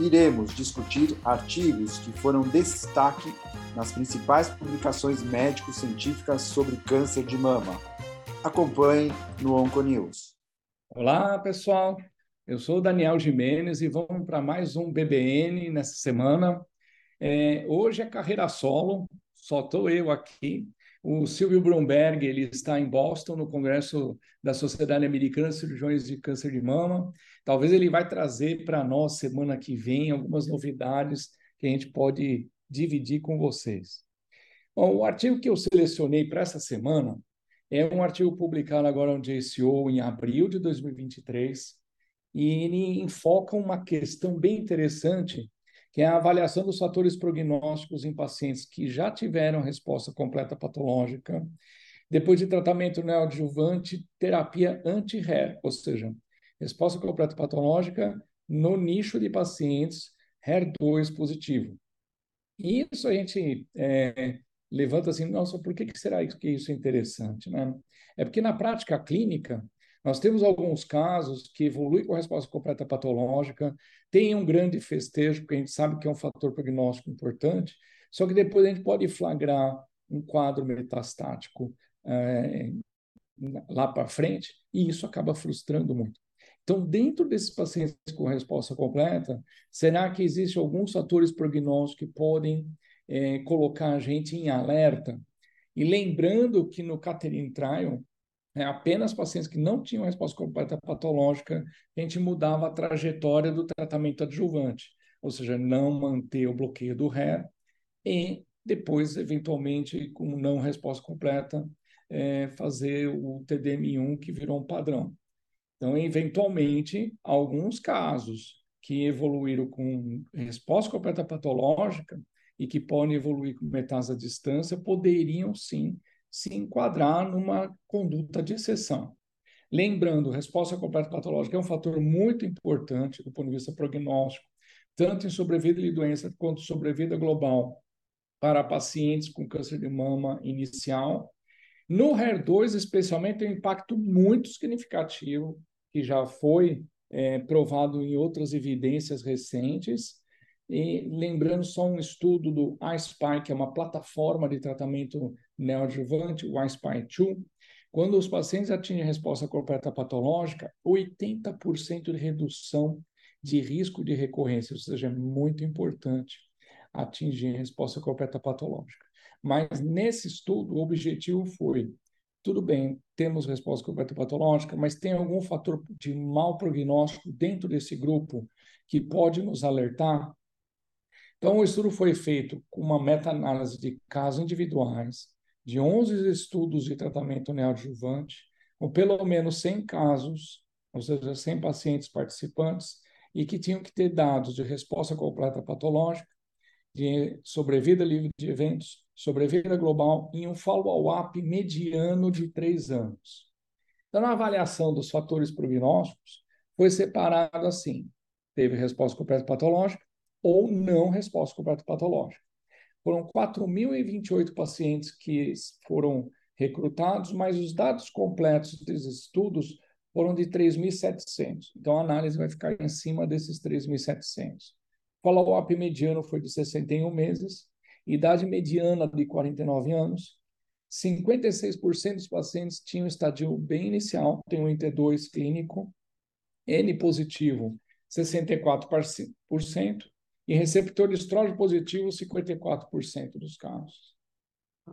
iremos discutir artigos que foram destaque nas principais publicações médico-científicas sobre câncer de mama. Acompanhe no Onconews. Olá, pessoal. Eu sou Daniel Jimenez e vamos para mais um BBN nessa semana. É, hoje é carreira solo, só estou eu aqui. O Silvio Bromberg ele está em Boston no Congresso da Sociedade Americana de Cirurgiões de Câncer de Mama. Talvez ele vai trazer para nós semana que vem algumas novidades que a gente pode dividir com vocês. Bom, o artigo que eu selecionei para essa semana é um artigo publicado agora no JCO em abril de 2023 e ele enfoca uma questão bem interessante que é a avaliação dos fatores prognósticos em pacientes que já tiveram resposta completa patológica depois de tratamento neoadjuvante, terapia anti-HER, ou seja, resposta completa patológica no nicho de pacientes HER2 positivo. E isso a gente é, levanta assim, nossa, por que, que será que isso é interessante? Né? É porque na prática clínica, nós temos alguns casos que evoluem com resposta completa patológica, tem um grande festejo, porque a gente sabe que é um fator prognóstico importante, só que depois a gente pode flagrar um quadro metastático é, lá para frente, e isso acaba frustrando muito. Então, dentro desses pacientes com resposta completa, será que existem alguns fatores prognósticos que podem é, colocar a gente em alerta? E lembrando que no Catherine Trial, é, apenas pacientes que não tinham resposta completa patológica, a gente mudava a trajetória do tratamento adjuvante, ou seja, não manter o bloqueio do RER e depois, eventualmente, com não resposta completa, é, fazer o TDM1, que virou um padrão. Então, eventualmente, alguns casos que evoluíram com resposta completa patológica e que podem evoluir com metástase à distância poderiam sim se enquadrar numa conduta de exceção. Lembrando, resposta completa patológica é um fator muito importante do ponto de vista prognóstico, tanto em sobrevida de doença quanto sobrevida global para pacientes com câncer de mama inicial. No HER2, especialmente, tem um impacto muito significativo que já foi é, provado em outras evidências recentes. E lembrando só um estudo do iSpy, que é uma plataforma de tratamento neoadjuvante, o iSpy 2, quando os pacientes atingem resposta completa patológica, 80% de redução de risco de recorrência, ou seja, é muito importante atingir resposta completa patológica. Mas nesse estudo, o objetivo foi tudo bem, temos resposta completa patológica, mas tem algum fator de mau prognóstico dentro desse grupo que pode nos alertar? Então, o estudo foi feito com uma meta-análise de casos individuais, de 11 estudos de tratamento neoadjuvante, com pelo menos 100 casos, ou seja, 100 pacientes participantes, e que tinham que ter dados de resposta completa patológica, de sobrevida livre de eventos, sobrevida global em um follow-up mediano de três anos. Então, na avaliação dos fatores prognósticos, foi separado assim: teve resposta completa patológica ou não resposta completa patológica. Foram 4.028 pacientes que foram recrutados, mas os dados completos desses estudos foram de 3.700. Então, a análise vai ficar em cima desses 3.700. Follow-up mediano foi de 61 meses, idade mediana de 49 anos. 56% dos pacientes tinham estadio bem inicial, tem um IT2 clínico, N positivo, 64%, e receptor de estrógeno positivo, 54% dos casos.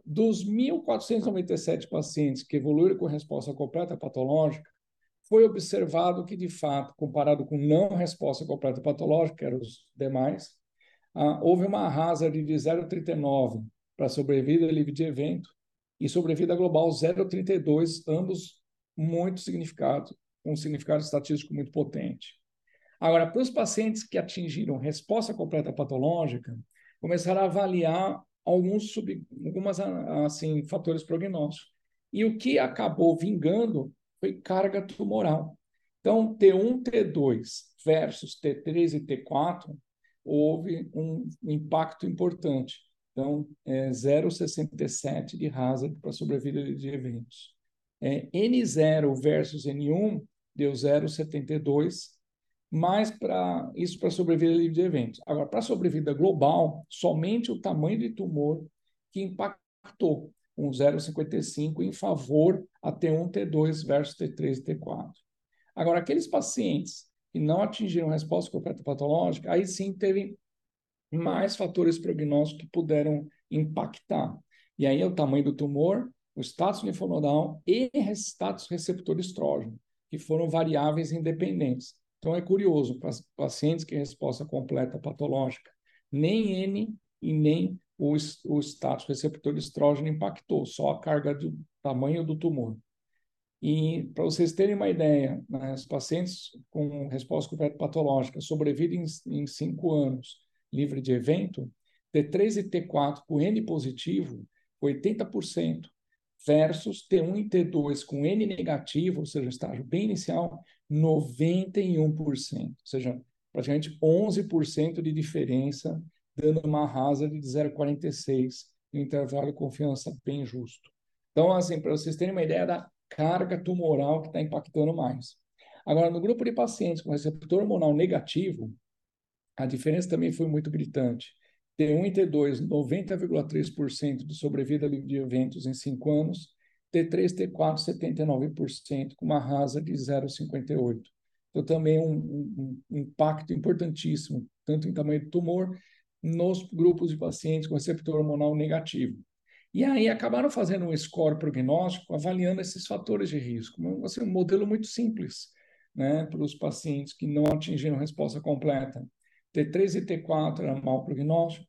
Dos 1.497 pacientes que evoluíram com resposta completa patológica, foi observado que, de fato, comparado com não resposta completa patológica, que eram os demais, ah, houve uma hazard de 0,39 para sobrevida livre de evento e sobrevida global 0,32, ambos muito significados, um significado estatístico muito potente. Agora, para os pacientes que atingiram resposta completa patológica, começaram a avaliar alguns sub, algumas assim fatores prognósticos. E o que acabou vingando foi carga tumoral. Então, T1, T2 versus T3 e T4 houve um impacto importante. Então, é 0,67 de hazard para sobrevida de eventos. É, N0 versus N1 deu 0,72, mas para isso para sobrevida livre de eventos. Agora, para sobrevida global, somente o tamanho de tumor que impactou um 0,55 em favor a T1, T2 versus T3 e T4. Agora, aqueles pacientes que não atingiram resposta completa patológica, aí sim teve mais fatores prognósticos que puderam impactar. E aí é o tamanho do tumor, o status linfonodal e status receptor estrógeno, que foram variáveis independentes. Então é curioso, para pacientes que resposta completa patológica, nem N e nem o, o status receptor estrógeno impactou, só a carga do tamanho do tumor. E para vocês terem uma ideia, né, os pacientes com resposta completa patológica sobrevivem em 5 anos livre de evento, T3 e T4 com N positivo, 80%, versus T1 e T2 com N negativo, ou seja, estágio bem inicial, 91%. Ou seja, praticamente 11% de diferença, dando uma hazard de 0,46, um intervalo de confiança bem justo. Então, assim, para vocês terem uma ideia da carga tumoral que está impactando mais. Agora, no grupo de pacientes com receptor hormonal negativo, a diferença também foi muito gritante. T1 e T2, 90,3% de sobrevida de eventos em 5 anos. T3 T4, 79%, com uma rasa de 0,58. Então, também um, um, um, impacto importantíssimo, tanto em tamanho do tumor, nos grupos de pacientes com receptor hormonal negativo. E aí acabaram fazendo um score prognóstico avaliando esses fatores de risco. Assim, um modelo muito simples né, para os pacientes que não atingiram resposta completa. T3 e T4 era mau prognóstico,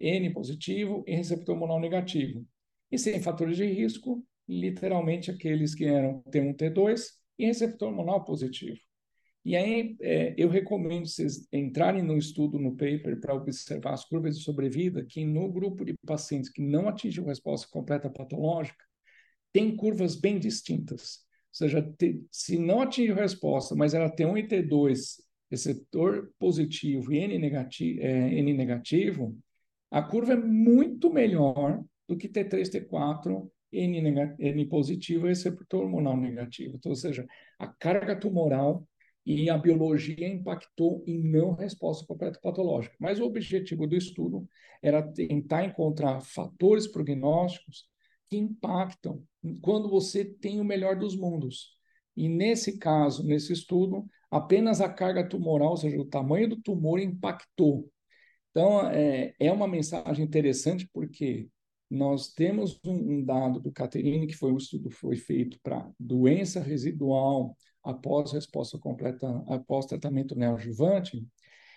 N positivo e receptor hormonal negativo. E sem fatores de risco, literalmente aqueles que eram T1, T2 e receptor hormonal positivo. E aí é, eu recomendo vocês entrarem no estudo, no paper, para observar as curvas de sobrevida, que no grupo de pacientes que não atingiram resposta completa patológica, tem curvas bem distintas. Ou seja, te, se não atingiu resposta, mas era T1 e T2, receptor positivo e N negativo, é, N negativo, a curva é muito melhor do que T3, T4, N, N positivo e receptor hormonal negativo. Então, ou seja, a carga tumoral e a biologia impactou em não resposta completa patológica. Mas o objetivo do estudo era tentar encontrar fatores prognósticos que impactam quando você tem o melhor dos mundos. E nesse caso, nesse estudo, apenas a carga tumoral, ou seja, o tamanho do tumor impactou. Então, é, é uma mensagem interessante porque nós temos um, um dado do Caterine, que foi um estudo foi feito para doença residual após resposta completa, após tratamento neoadjuvante,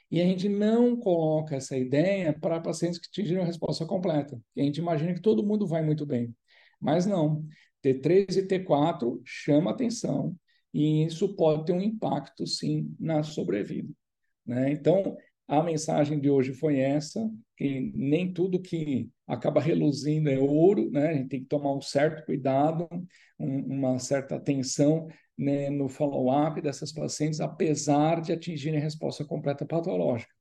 e a gente não coloca essa ideia para pacientes que atingiram a resposta completa. a gente imagina que todo mundo vai muito bem. Mas não. T3 e T4 chama atenção e isso pode ter um impacto, sim, na sobrevida. Né? Então, a mensagem de hoje foi essa, que nem tudo que acaba reluzindo é ouro, né? A gente tem que tomar um certo cuidado, um, uma certa atenção né, no follow-up dessas pacientes, apesar de atingirem resposta completa patológica.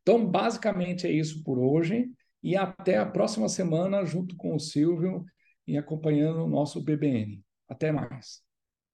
Então, basicamente é isso por hoje e até a próxima semana junto com o Silvio e acompanhando o nosso BBN. Até mais.